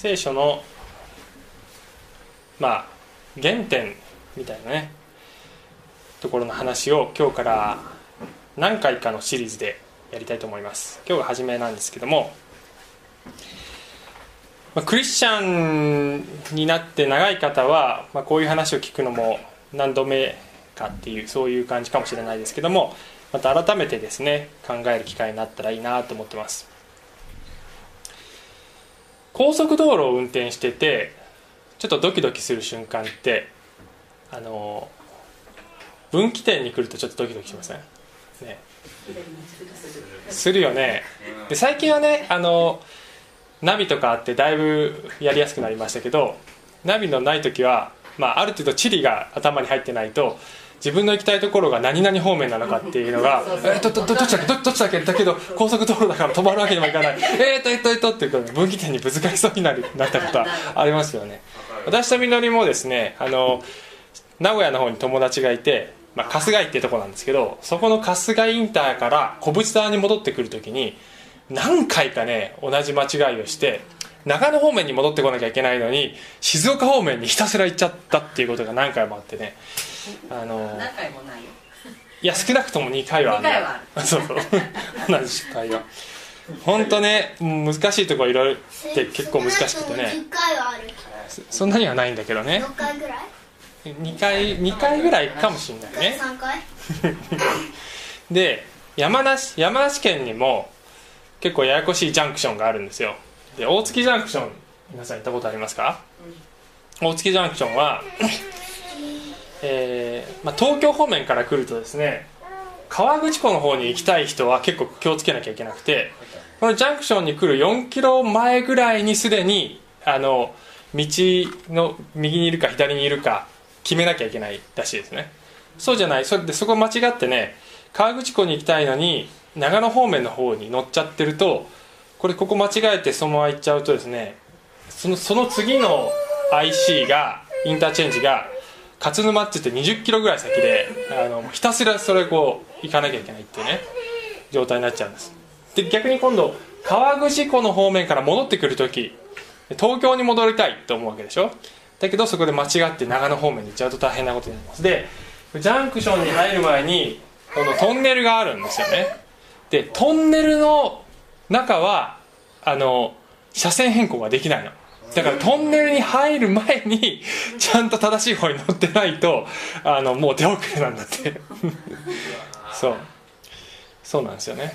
聖書のまあ原点みたいなねところの話を今日から何回かのシリーズでやりたいと思います。今日が初めなんですけども、まあ、クリスチャンになって長い方は、まあ、こういう話を聞くのも何度目かっていうそういう感じかもしれないですけどもまた改めてですね考える機会になったらいいなと思ってます。高速道路を運転しててちょっとドキドキする瞬間ってあの分岐点に来るとちょっとドキドキしません？ね。するよね。で最近はねあのナビとかあってだいぶやりやすくなりましたけどナビのない時は、まあ、ある程度地理が頭に入ってないと自分の行きたいところが何々方面なのかっていうのが「えっとどどっちだっけ？どどっちだっけ?」だけど高速道路だから止まるわけにもいかない「えっとえっとえっと」っていう分岐点にぶつかりそうになるなったことはありますよね。私とみのりもですねあの名古屋の方に友達がいて、まあ、春日井っていうとこなんですけどそこの春日井インターから小淵沢に戻ってくる時に何回かね同じ間違いをして長野方面に戻ってこなきゃいけないのに静岡方面にひたすら行っちゃったっていうことが何回もあってねあの何回もないよ。いや少なくとも2回はある、ね、はある。そう。そう同じ失敗は。本当ね難しいところいろいろって結構難しくてね。そんなにはないんだけどね。6回ぐらい？2回2回ぐらいかもしれないね。3回？で山梨山梨県にも結構ややこしいジャンクションがあるんですよ。で大月ジャンクション皆さん行ったことありますか、うん、大月ジャンクションはえーまあ、東京方面から来るとですね河口湖の方に行きたい人は結構気をつけなきゃいけなくてこのジャンクションに来る4キロ前ぐらいにすでにあの道の右にいるか左にいるか決めなきゃいけないらしいですね。そうじゃない。それでそこ間違ってね河口湖に行きたいのに長野方面の方に乗っちゃってるとこれここ間違えてそのまま行っちゃうとですねそのその次の IC がインターチェンジが勝沼って言って20キロぐらい先であのひたすらそれこう行かなきゃいけないっていうね状態になっちゃうんです。で逆に今度川口湖の方面から戻ってくる時東京に戻りたいと思うわけでしょ？だけどそこで間違って長野方面に行っちゃうと大変なことになります。でジャンクションに入る前にこのトンネルがあるんですよね。でトンネルの中はあの車線変更ができないの。だからトンネルに入る前に ちゃんと正しい方に乗ってないとあのもう手遅れなんだって。そう。そうなんですよね。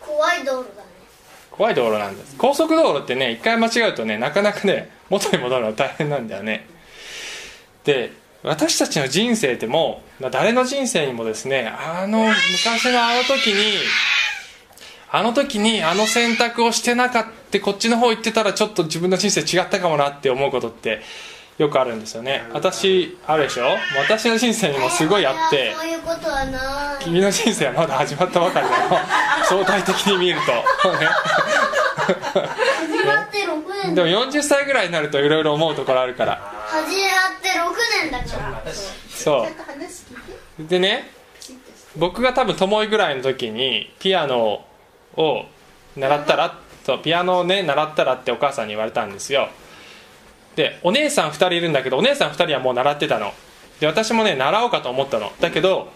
怖い道路だね。怖い道路なんです。高速道路ってね一回間違うとねなかなかね元に戻るのは大変なんだよね。で私たちの人生でも誰の人生にもですねあの昔のあの時にあの時にあの選択をしてなかったこっちの方行ってたらちょっと自分の人生違ったかもなって思うことってよくあるんですよね。私あるでしょ？私の人生にもすごいあって。そういうことはな君の人生はまだ始まったばかりだよ。相対的に見ると。ね。始まって6年。でも40歳ぐらいになるといろいろ思うところあるから。始まって6年だから。そう。でね僕が多分ともいぐらいの時にピアノをを習ったらとピアノをね習ったらってお母さんに言われたんですよ。でお姉さん2人いるんだけどお姉さん2人はもう習ってたの。で私もね習おうかと思ったの。だけど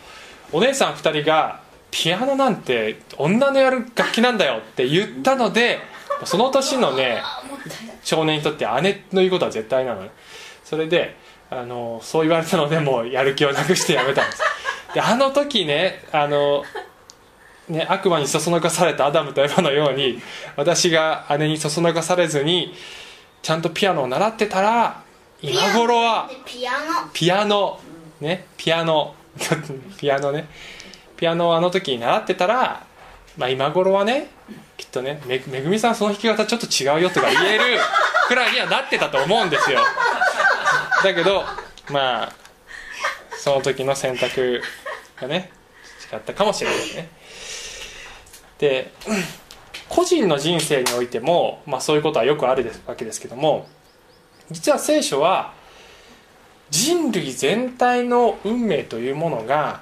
お姉さん2人がピアノなんて女のやる楽器なんだよって言ったのでその年のね少年にとって姉の言うことは絶対なのね。それであのそう言われたのでもうやる気をなくしてやめたんです。であの時ねあのね、悪魔にそそのかされたアダムとエヴァのように私が姉にそそのかされずにちゃんとピアノを習ってたら今頃はピアノピアノ。ねピアノ。ピアノね。ピアノをあの時に習ってたら、まあ、今頃はねきっとねめめぐみさんその弾き方ちょっと違うよとか言える くらいにはなってたと思うんですよ。だけどまあその時の選択がね違ったかもしれないねで個人の人生においても、まあ、そういうことはよくあるわけですけども実は聖書は人類全体の運命というものが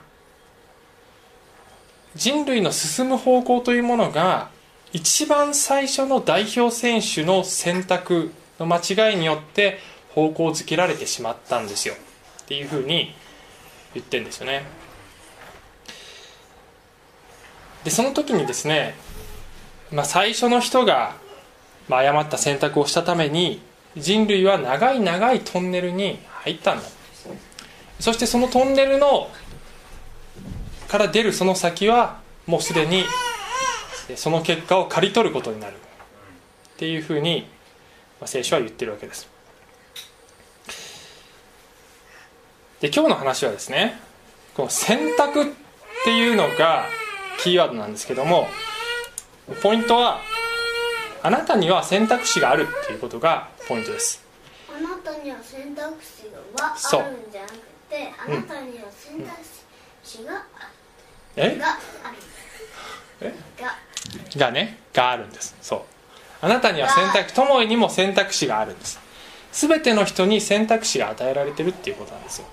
人類の進む方向というものが一番最初の代表選手の選択の間違いによって方向づけられてしまったんですよ。っていうふうに言ってるんですよね。でその時にですね、まあ、最初の人が、まあ、誤った選択をしたために人類は長い長いトンネルに入ったんだ。そしてそのトンネルのから出るその先はもうすでにその結果を刈り取ることになる。っていうふうに聖書は言ってるわけです。で今日の話はですねこの選択っていうのがキーワードなんですけどもポイントはあなたには選択肢があるっていうことがポイントです。あなたには選択肢があるんじゃなくてあなたには選択肢があえ？るがある。え？が。がねがあるんです。そう。あなたには選択友にも選択肢があるんです。全ての人に選択肢が与えられてるっていうことなんですよ。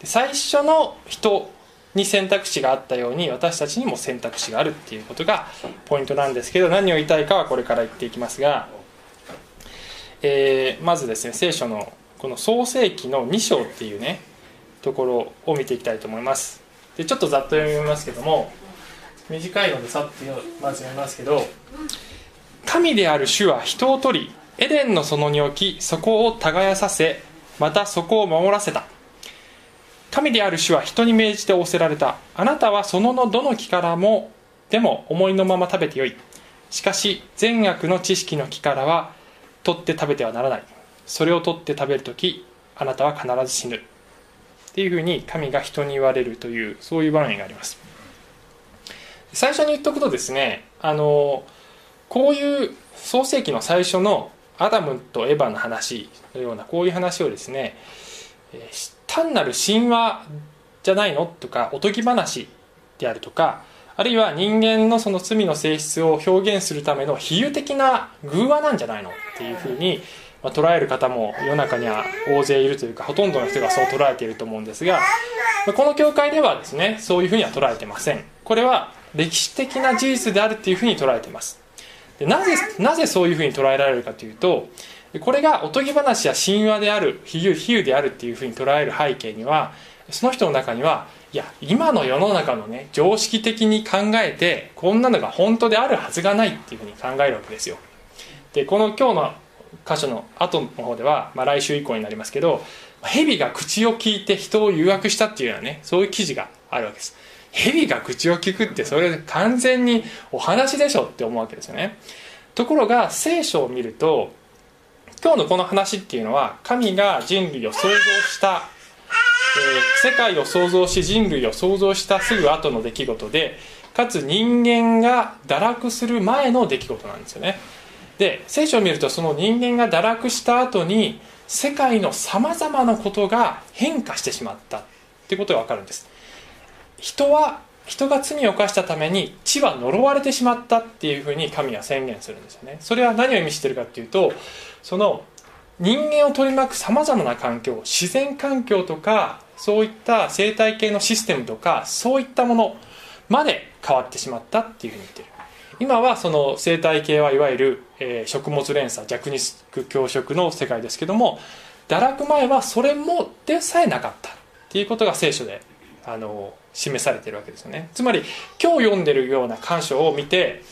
で最初の人に選択肢があったように私たちにも選択肢があるっていうことがポイントなんですけど何を言いたいかはこれから言っていきますが、えーまずですね聖書のこの創世記の2章っていうねところを見ていきたいと思います。でちょっとざっと読みますけども短いのでさっとまず読みますけど神である主は人を取りエデンの園に置きそこを耕させまたそこを守らせた。神である主は人に命じて仰せられた。あなたは園ののどの木からもでも思いのまま食べてよい。しかし善悪の知識の木からは取って食べてはならない。それを取って食べるときあなたは必ず死ぬ。っていうふうに神が人に言われるというそういう場面があります。最初に言っとくとですねあのこういう創世記の最初のアダムとエヴァの話のようなこういう話をですね、えー単なる神話じゃないのとかおとぎ話であるとかあるいは人間のその罪の性質を表現するための比喩的な偶話なんじゃないのっていうふうに、ま、捉える方も世の中には大勢いるというかほとんどの人がそう捉えていると思うんですがこの教会ではですねそういうふうには捉えてません。これは歴史的な事実であるっていうふうに捉えてます。でなぜなぜそういうふうに捉えられるかというとこれがおとぎ話や神話である比喩比喩であるっていうふうに捉える背景にはその人の中にはいや今の世の中のね常識的に考えてこんなのが本当であるはずがないっていうふうに考えるわけですよ。でこの今日の箇所の後の方では、まあ、来週以降になりますけど蛇が口を聞いて人を誘惑したっていうようなねそういう記事があるわけです。蛇が口を聞くってそれ完全にお話でしょって思うわけですよね。ところが聖書を見ると今日のこの話っていうのは神が人類を創造した、えー世界を創造し人類を創造したすぐ後の出来事でかつ人間が堕落する前の出来事なんですよね。で聖書を見るとその人間が堕落した後に世界のさまざまなことが変化してしまったっていうことが分かるんです。人は人が罪を犯したために地は呪われてしまったっていうふうに神は宣言するんですよね。それは何を意味してるかっていうとその人間を取り巻くさまざまな環境自然環境とかそういった生態系のシステムとかそういったものまで変わってしまったっていうふうに言ってる。今はその生態系はいわゆる、えー食物連鎖弱肉強食の世界ですけども堕落前はそれもでさえなかったっていうことが聖書であの示されてるわけですよね。つまり今日読んでるような箇所を見て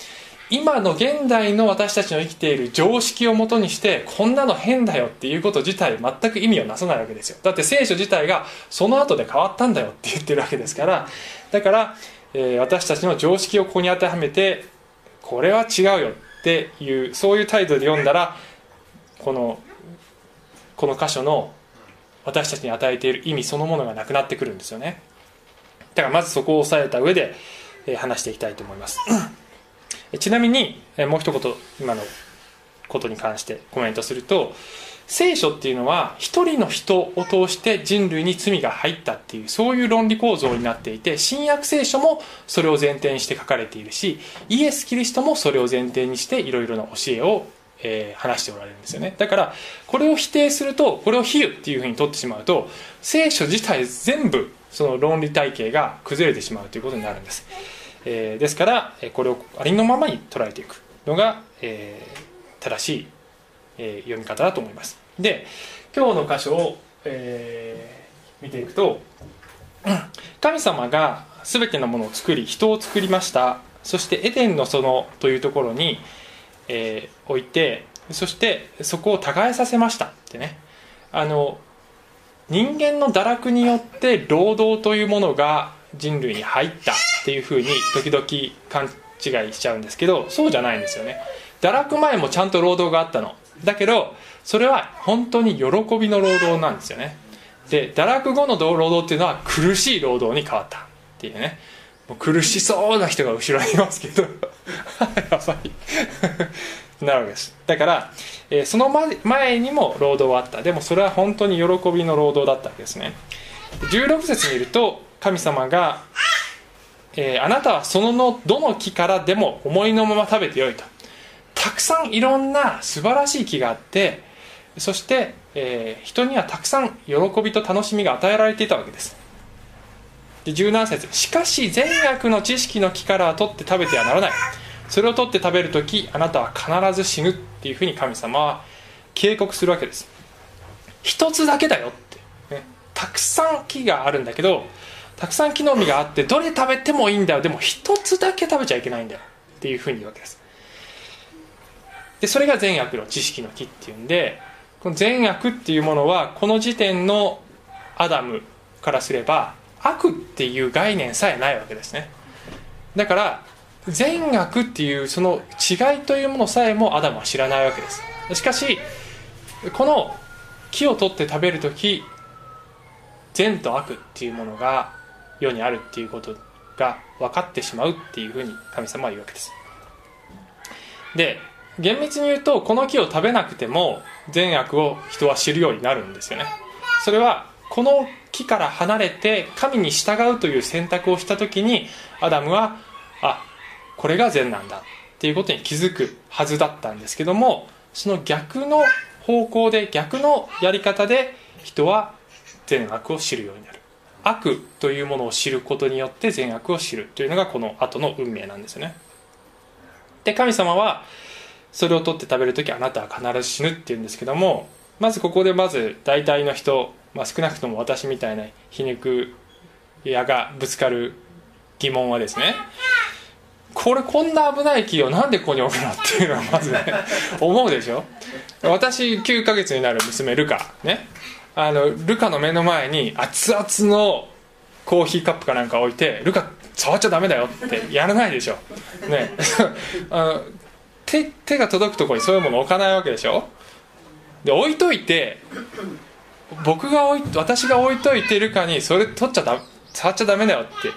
今の現代の私たちの生きている常識をもとにしてこんなの変だよっていうこと自体全く意味をなさないわけですよ。だって聖書自体がその後で変わったんだよって言ってるわけですから。だから、えー私たちの常識をここに当てはめてこれは違うよっていうそういう態度で読んだらこのこの箇所の私たちに与えている意味そのものがなくなってくるんですよね。だからまずそこを押さえた上で、えー話していきたいと思います。ちなみにもう一言今のことに関してコメントすると聖書っていうのは一人の人を通して人類に罪が入ったっていうそういう論理構造になっていて新約聖書もそれを前提にして書かれているしイエス・キリストもそれを前提にしていろいろな教えを、えー話しておられるんですよね。だからこれを否定するとこれを比喩っていうふうに取ってしまうと聖書自体全部その論理体系が崩れてしまうということになるんです、えーですからこれをありのままに捉えていくのが、えー、正しい、えー、読み方だと思います。で今日の箇所を、えー、見ていくと神様が全てのものを作り人を作りました。そしてエデンの園というところに、えー、置いてそしてそこを耕させました。ってね。あの人間の堕落によって労働というものが人類に入った。っていうふうに時々勘違いしちゃうんですけどそうじゃないんですよね。堕落前もちゃんと労働があったの。だけどそれは本当に喜びの労働なんですよね。で堕落後の労働っていうのは苦しい労働に変わった。っていうね。もう苦しそうな人が後ろにいますけど。やばい。なるわけです。だから、えー、その前にも労働はあった。でもそれは本当に喜びの労働だったわけですね。16節にいると神様が、えー、あなたはそののどの木からでも思いのまま食べてよいと。たくさんいろんな素晴らしい木があってそして、えー、人にはたくさん喜びと楽しみが与えられていたわけです。で17節。しかし善悪の知識の木からは取って食べてはならない。それを取って食べる時あなたは必ず死ぬっていうふうに神様は警告するわけです。一つだけだよって、ね、たくさん木があるんだけどたくさん木の実があってどれ食べてもいいんだよ。でも一つだけ食べちゃいけないんだよ。っていうふうに言うわけです。でそれが善悪の知識の木っていうんでこの善悪っていうものはこの時点のアダムからすれば悪っていう概念さえないわけですね。だから善悪っていうその違いというものさえもアダムは知らないわけです。しかしこの木を取って食べる時善と悪っていうものが世にあるっていうことが分かってしまうっていうふうに神様は言うわけです。で厳密に言うとこの木を食べなくても善悪を人は知るようになるんですよね。それはこの木から離れて神に従うという選択をした時にアダムはあこれが善なんだっていうことに気づくはずだったんですけどもその逆の方向で逆のやり方で人は善悪を知るようになる。悪というものを知ることによって善悪を知るというのがこの後の運命なんですよね。で神様はそれを取って食べる時あなたは必ず死ぬっていうんですけどもまずここでまず大体の人、まあ、少なくとも私みたいな皮肉屋がぶつかる疑問はですねこれこんな危ない木をなんでここに置くのっていうのはまずね思うでしょ。私9ヶ月になる娘ルカね。あのルカの目の前に熱々のコーヒーカップかなんか置いてルカ触っちゃダメだよってやらないでしょ。ね。あの手手が届くところにそういうもの置かないわけでしょ。で置いといて僕が置い私が置いといてルカにそれ取っちゃだ触っちゃダメだよって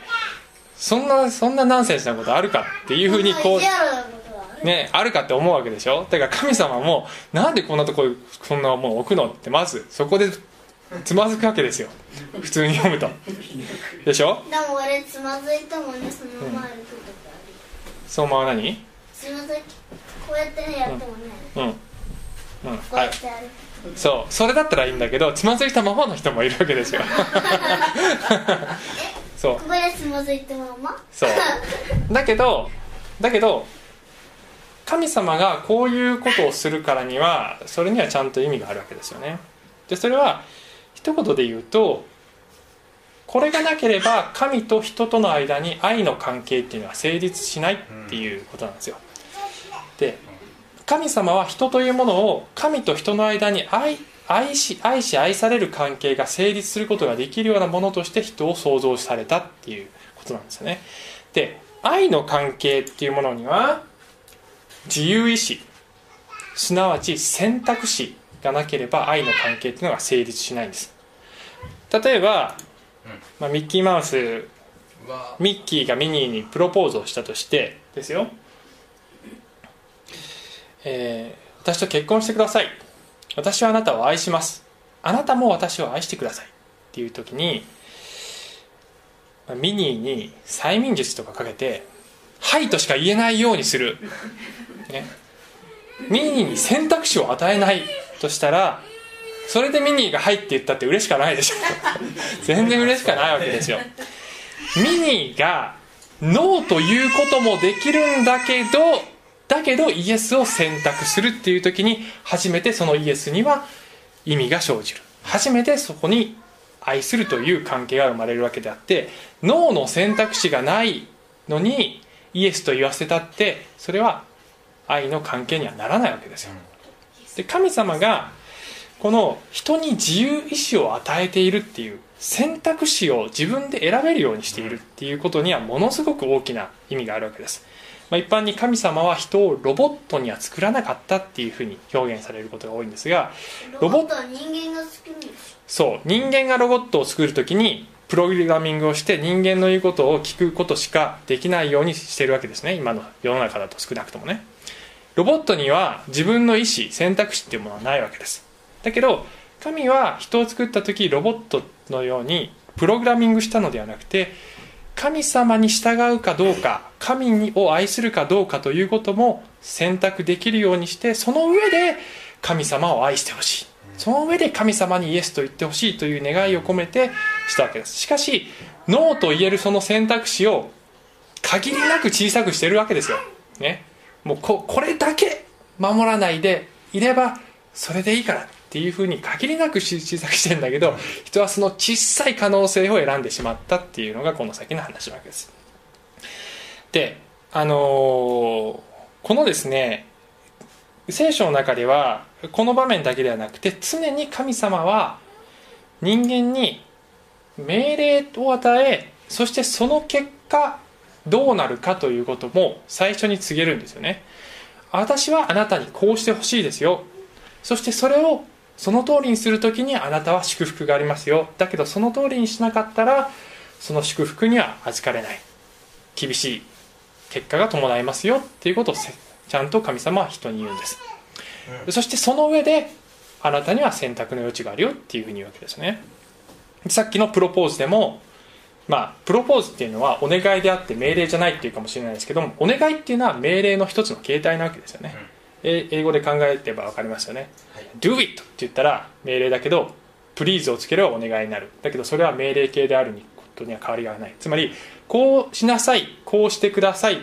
そんなそんなナンセンスなことあるかっていうふうにこうねあるかって思うわけでしょ。だから神様もなんでこんなとこそんなもの置くのってまずそこでつまずくわけですよ。普通に読むと。でしょ？でも俺つまずいたもんねそのまま歩くとかそのまま何？つまずいこうやってやってもね。うん。うん。こうやって歩くそう。それだったらいいんだけどつまずいたままの人もいるわけですよ。そう。ここでつまずいたまま？そう。だけどだけど神様がこういうことをするからにはそれにはちゃんと意味があるわけですよね。でそれは一言で言うとこれがなければ神と人との間に愛の関係っていうのは成立しないっていうことなんですよ。で神様は人というものを神と人の間に愛愛し愛し愛される関係が成立することができるようなものとして人を創造されたっていうことなんですよね。で愛の関係っていうものには自由意志すなわち選択肢がなければ愛の関係っていうのが成立しないんです。例えば、まあ、ミッキーマウスミッキーがミニーにプロポーズをしたとしてですよ、えー、私と結婚してください。私はあなたを愛します。あなたも私を愛してくださいっていう時にミニーに催眠術とかかけて「はい」としか言えないようにする、ね、ミニーに選択肢を与えないとしたらそれでミニーが「はい」って言ったって嬉しかないでしょ。全然嬉しかないわけですよ。ミニーがノーということもできるんだけどだけどイエスを選択するっていう時に初めてそのイエスには意味が生じる。初めてそこに愛するという関係が生まれるわけであって脳の選択肢がないのにイエスと言わせたってそれは愛の関係にはならないわけですよで神様がこの人に自由意志を与えているっていう選択肢を自分で選べるようにしているっていうことにはものすごく大きな意味があるわけです。まあ、一般に神様は人をロボットには作らなかったっていうふうに表現されることが多いんですがロボットは人間が作るんですそう人間がロボットを作る時にプログラミングをして人間の言うことを聞くことしかできないようにしてるわけですね。今の世の中だと少なくともねロボットには自分の意思選択肢っていうものはないわけです。だけど神は人を作った時ロボットのようにプログラミングしたのではなくて神様に従うかどうか神を愛するかどうかということも選択できるようにしてその上で神様を愛してほしい。その上で神様にイエスと言ってほしいという願いを込めてしたわけです。しかしノーと言えるその選択肢を限りなく小さくしてるわけですよ、ね、もうここれだけ守らないでいればそれでいいからっていうふうに限りなく小さくしてんだけど人はその小さい可能性を選んでしまったっていうのがこの先の話なわけです。であのー、このですね聖書の中ではこの場面だけではなくて常に神様は人間に命令を与えそしてその結果どうなるかということも最初に告げるんですよね。私はあなたにこうしてほしいですよ。そしてそれをその通りにする時にあなたは祝福がありますよ。だけどその通りにしなかったらその祝福には預かれない。厳しい結果が伴いますよ。っていうことをちゃんと神様は人に言うんです、そしてその上であなたには選択の余地があるよっていうふうに言うわけですね。さっきのプロポーズでもまあプロポーズっていうのはお願いであって命令じゃないっていうかもしれないですけどもお願いっていうのは命令の一つの形態なわけですよね、英語で考えれば分かりますよね、はい、Do it って言ったら命令だけど Please をつければお願いになる。だけどそれは命令形であることには変わりがない。つまりこうしなさいこうしてください。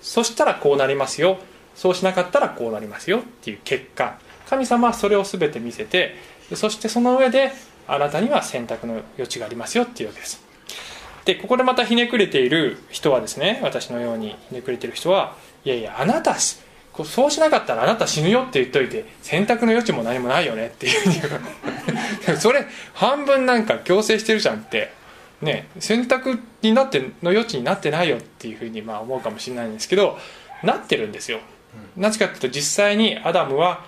そしたらこうなりますよ。そうしなかったらこうなりますよっていう結果。神様はそれを全て見せてそしてその上であなたには選択の余地がありますよっていうわけですでここでまたひねくれている人はですね私のようにひねくれている人はいやいやあなたそうしなかったらあなた死ぬよって言っといて選択の余地も何もないよねっていううそれ半分なんか強制してるじゃんって。ね選択になっての余地になってないよっていうふうにまあ思うかもしれないんですけどなってるんですよ。なぜかっていうと実際にアダムは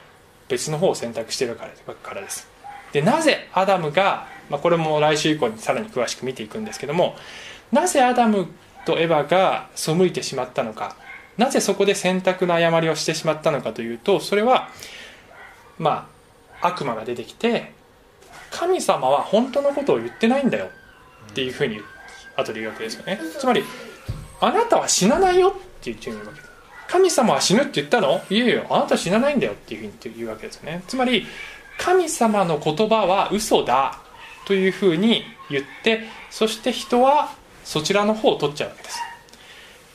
別の方を選択してるからからです。でなぜアダムが、まあ、これも来週以降にさらに詳しく見ていくんですけどもなぜアダムとエヴァが背いてしまったのかなぜそこで選択の誤りをしてしまったのかというとそれはまあ悪魔が出てきて神様は本当のことを言ってないんだよっていうふうに後で言うわけですよね。つまりあなたは死なないよって言ってるわけ。です神様は死ぬって言ったの？いやいやあなたは死なないんだよっていうふうに言うわけですよね。つまり神様の言葉は嘘だ。というふうに言ってそして人はそちらの方を取っちゃうわけです。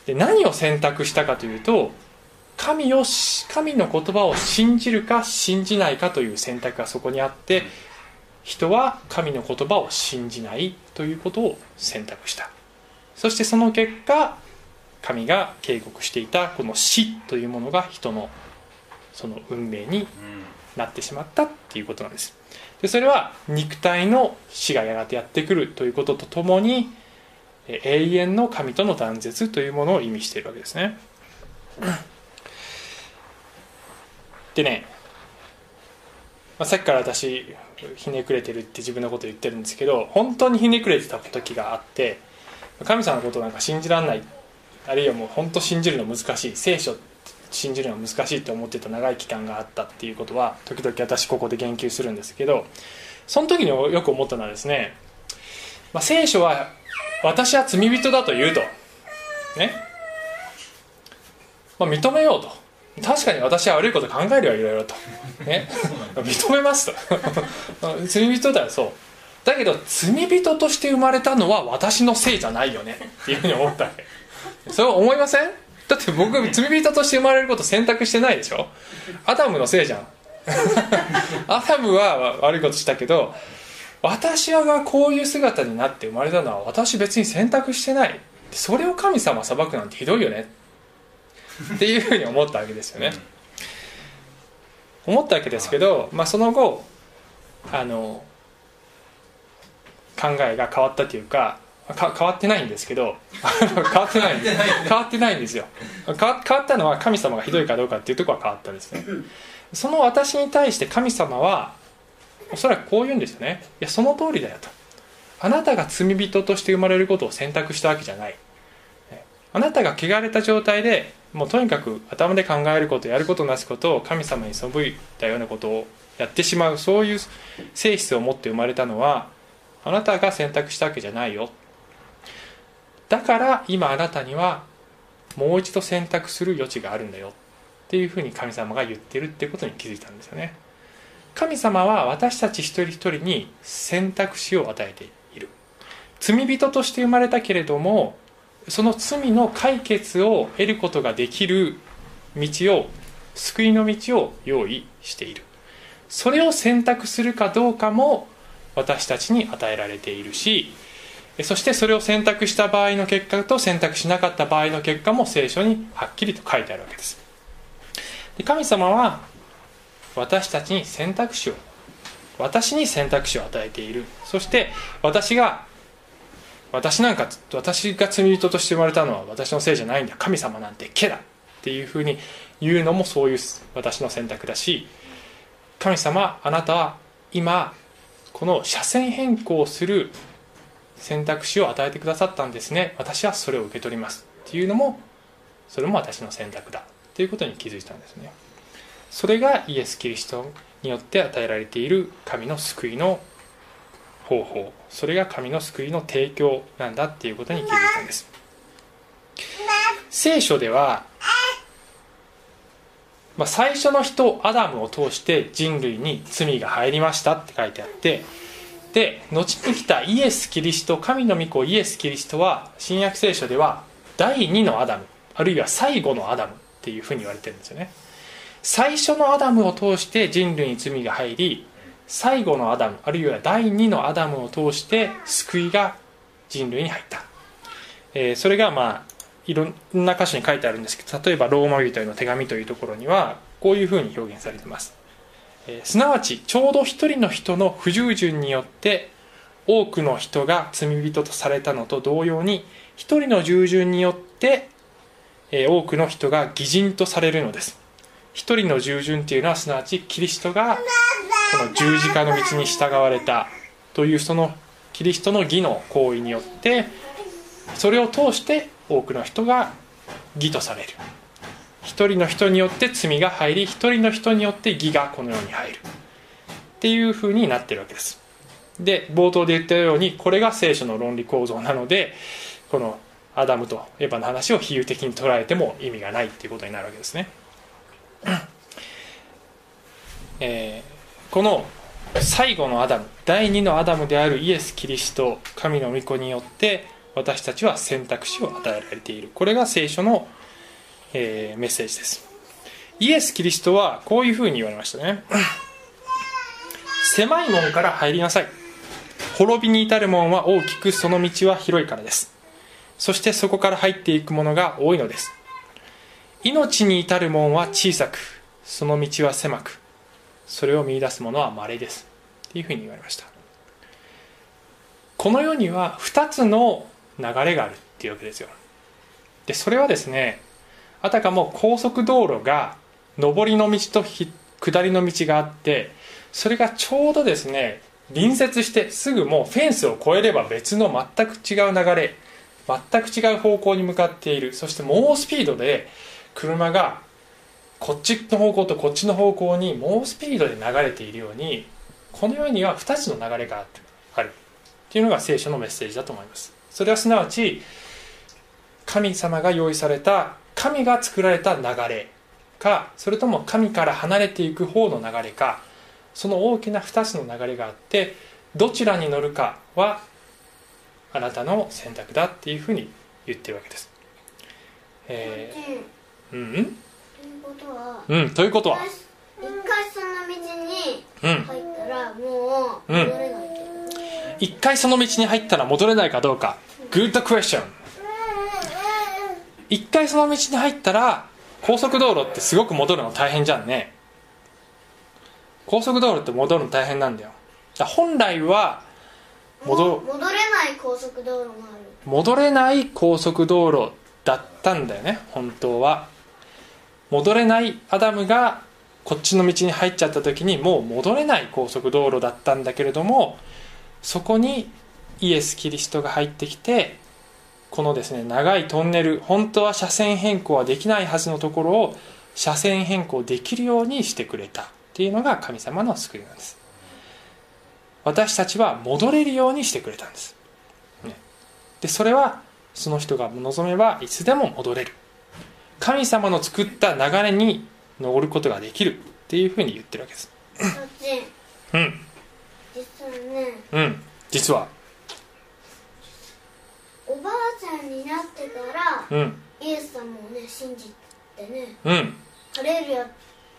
で何を選択したかというと神を神の言葉を信じるか信じないかという選択がそこにあって人は神の言葉を信じないということを選択した。そしてその結果神が警告していたこの死というものが人のその運命になってしまったっていうことなんです。でそれは肉体の死がやがてやってくるということとともに永遠の神との断絶というものを意味しているわけですね。でね、まあ、さっきから私ひねくれてるって自分のこと言ってるんですけど本当にひねくれてた時があって神様のことなんか信じられない。あるいはもう本当信じるの難しい。聖書信じるのは難しいと思ってた長い期間があったっていうことは時々私ここで言及するんですけどその時によく思ったのはですね、まあ、聖書は私は罪人だと言うとね、まあ、認めようと。確かに私は悪いこと考えるよいろいろと、ね、認めますと。罪人だよそう。だけど罪人として生まれたのは私のせいじゃないよねっていうふうに思ったわけ。それ思いません？だって僕罪人として生まれること選択してないでしょ？アダムのせいじゃん。アダムは悪いことしたけど私はこういう姿になって生まれたのは私別に選択してない。それを神様裁くなんてひどいよね。っていうふうに思ったわけですよね。思ったわけですけど、まあ、その後あの考えが変わったというか変わってないんですけど 変わってない変わってないんですよ。変わったのは神様がひどいかどうかっていうとこは変わったですね。その私に対して神様はおそらくこう言うんですよね。いやその通りだよと。あなたが罪人として生まれることを選択したわけじゃない。あなたが汚れた状態でもうとにかく頭で考えることやることなすことを神様に背いたようなことをやってしまうそういう性質を持って生まれたのはあなたが選択したわけじゃないよ。だから今あなたにはもう一度選択する余地があるんだよ。っていうふうに神様が言ってるってことに気づいたんですよね。神様は私たち一人一人に選択肢を与えている。罪人として生まれたけれどもその罪の解決を得ることができる道を救いの道を用意している。それを選択するかどうかも私たちに与えられているしそしてそれを選択した場合の結果と選択しなかった場合の結果も聖書にはっきりと書いてあるわけです。で神様は私たちに選択肢を私に選択肢を与えている。そして私が私なんか私が罪人として生まれたのは私のせいじゃないんだ。神様なんて毛だっていうふうに言うのもそういう私の選択だし神様あなたは今この車線変更する選択肢を与えてくださったんですね。私はそれを受け取ります。っていうのもそれも私の選択だ。ということに気づいたんですね。それがイエス・キリストによって与えられている神の救いの方法。それが神の救いの提供なんだっていうことに気づいたんです。聖書では、まあ、最初の人アダムを通して人類に罪が入りましたって書いてあってで後に来たイエス・キリスト神の御子イエス・キリストは新約聖書では第2のアダムあるいは最後のアダムっていうふうに言われてるんですよね。最初のアダムを通して人類に罪が入り最後のアダムあるいは第2のアダムを通して救いが人類に入った、えー、それがまあいろんな箇所に書いてあるんですけど例えばローマ人への手紙というところにはこういうふうに表現されてます、えー、すなわちちょうど一人の人の不従順によって多くの人が罪人とされたのと同様に一人の従順によって、えー、多くの人が義人とされるのです。一人の従順っていうのはすなわちキリストがこの十字架の道に従われたというそのキリストの義の行為によってそれを通して多くの人が義とされる。一人の人によって罪が入り一人の人によって義がこの世に入る。っていうふうになってるわけです。で冒頭で言ったようにこれが聖書の論理構造なのでこのアダムとエヴァの話を比喩的に捉えても意味がないっていうことになるわけですね、えーこの最後のアダム第2のアダムであるイエス・キリスト神の御子によって私たちは選択肢を与えられている。これが聖書の、えー、メッセージです。イエス・キリストはこういうふうに言われましたね。狭い門から入りなさい。滅びに至る門は大きくその道は広いからです。そしてそこから入っていくものが多いのです。命に至る門は小さくその道は狭くそれを見出すものは稀です。っていうふうに言われました。この世には2つの流れがあるっていうわけですよ。でそれはですねあたかも高速道路が上りの道と下りの道があってそれがちょうどですね隣接してすぐもうフェンスを越えれば別の全く違う流れ全く違う方向に向かっているそして猛スピードで車がこっちの方向とこっちの方向に猛スピードで流れているようにこの世には2つの流れがある。っていうのが聖書のメッセージだと思います。それはすなわち神様が用意された神が作られた流れかそれとも神から離れていく方の流れかその大きな2つの流れがあってどちらに乗るかはあなたの選択だっていうふうに言ってるわけです。えうー、うん？んということはうんということは？一回その道にうん。入ったらもう戻れない一回その道に入ったら戻れないかどうか。Good question 一回その道に入ったら高速道路ってすごく戻るの大変じゃんね。高速道路って戻るの大変なんだよ。だ本来はも戻う戻れない高速道路もある。戻れない高速道路だったんだよね本当は。戻れないアダムがこっちの道に入っちゃった時にもう戻れない高速道路だったんだけれどもそこにイエス・キリストが入ってきてこのですね長いトンネル本当は車線変更はできないはずのところを車線変更できるようにしてくれたっていうのが神様の救いなんです。私たちは戻れるようにしてくれたんです。でそれはその人が望めばいつでも戻れる。神様の作った流れに乗ることができるっていうふうに言ってるわけです。そっちうん。実はね。うん。実はおばあちゃんになってからうんイエス様をね信じてねうん。ハレルヤっ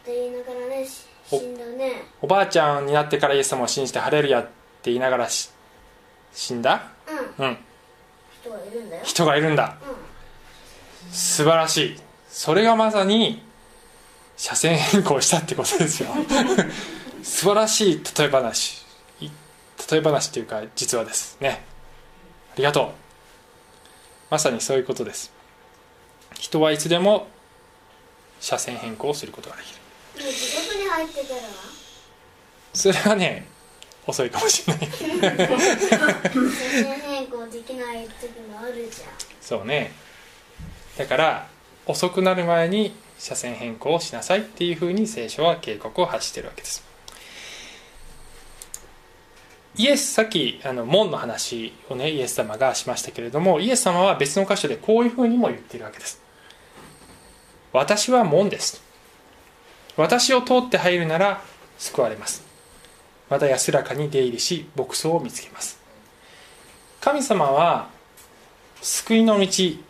て言いながらね死んだね。おばあちゃんになってからイエス様を信じてハレルヤって言いながらし死んだ？うん。うん。人がいるんだよ。人がいるんだ。う素晴らしい。それがまさに車線変更したってことですよ。素晴らしい例え話。い例え話っていうか実話です。ね。ありがとう。まさにそういうことです人はいつでも車線変更をすることができる。地獄に入ってからそれはね遅いかもしれない。車線変更できない時もあるじゃんそうね。だから遅くなる前に車線変更をしなさいっていうふうに聖書は警告を発してるわけです。イエスさっきあの門の話をねイエス様がしましたけれどもイエス様は別の箇所でこういうふうにも言っているわけです。私は門です。私を通って入るなら救われます。また安らかに出入りし牧草を見つけます。神様は救いの道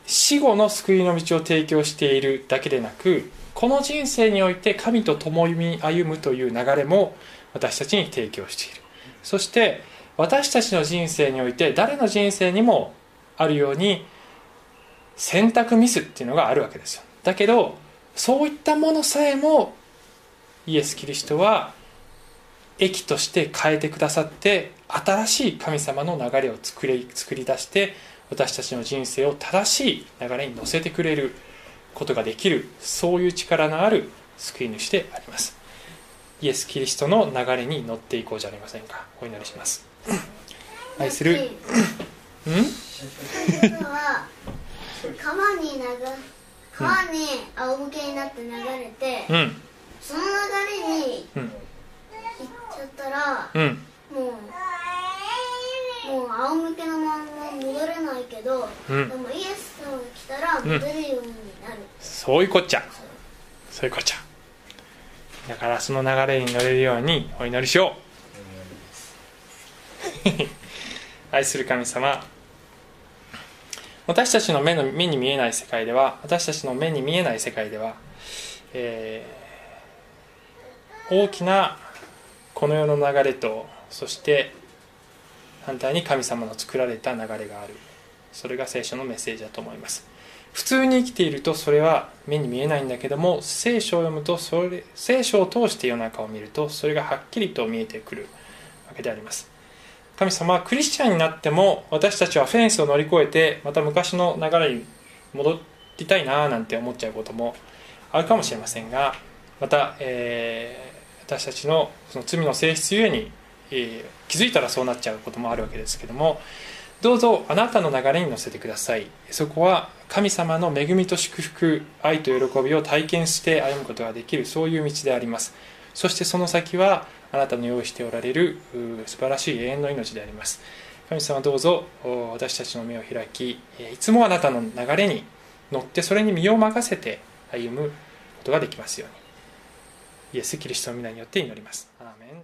死後の救いの道を提供しているだけでなくこの人生において神と共に歩むという流れも私たちに提供している。そして私たちの人生において誰の人生にもあるように選択ミスっていうのがあるわけですよ。だけどそういったものさえもイエス・キリストは益として変えてくださって新しい神様の流れを作り作り出して私たちの人生を正しい流れに乗せてくれることができるそういう力のある救い主であります。イエス・キリストの流れに乗っていこうじゃありませんか。お祈りします。愛する。うん？ということは川に流川に仰向けになって流れて、うん。その流れにうん。行っちゃったらうん。もうもう仰向けのまんま戻れないけど、うん。でもイエス様が来たら戻れるようになる、そういうこっちゃ。そういうこっちゃだからその流れに乗れるようにお祈りしよう。愛する神様。私たちの目の目に見えない世界では私たちの目に見えない世界では、えー大きなこの世の流れとそして反対に神様の作られた流れがある。それが聖書のメッセージだと思います。普通に生きているとそれは目に見えないんだけども聖書を読むとそれ聖書を通して世の中を見るとそれがはっきりと見えてくるわけであります。神様はクリスチャンになっても私たちはフェンスを乗り越えてまた昔の流れに戻りたいななんて思っちゃうこともあるかもしれませんがまた、えー私たちのその罪の性質ゆえに、えー気づいたらそうなっちゃうこともあるわけですけどもどうぞあなたの流れに乗せてください。そこは神様の恵みと祝福愛と喜びを体験して歩むことができるそういう道であります。そしてその先はあなたの用意しておられる素晴らしい永遠の命であります。神様どうぞ私たちの目を開きいつもあなたの流れに乗ってそれに身を任せて歩むことができますように。イエス・キリストの皆によって祈ります。アーメン。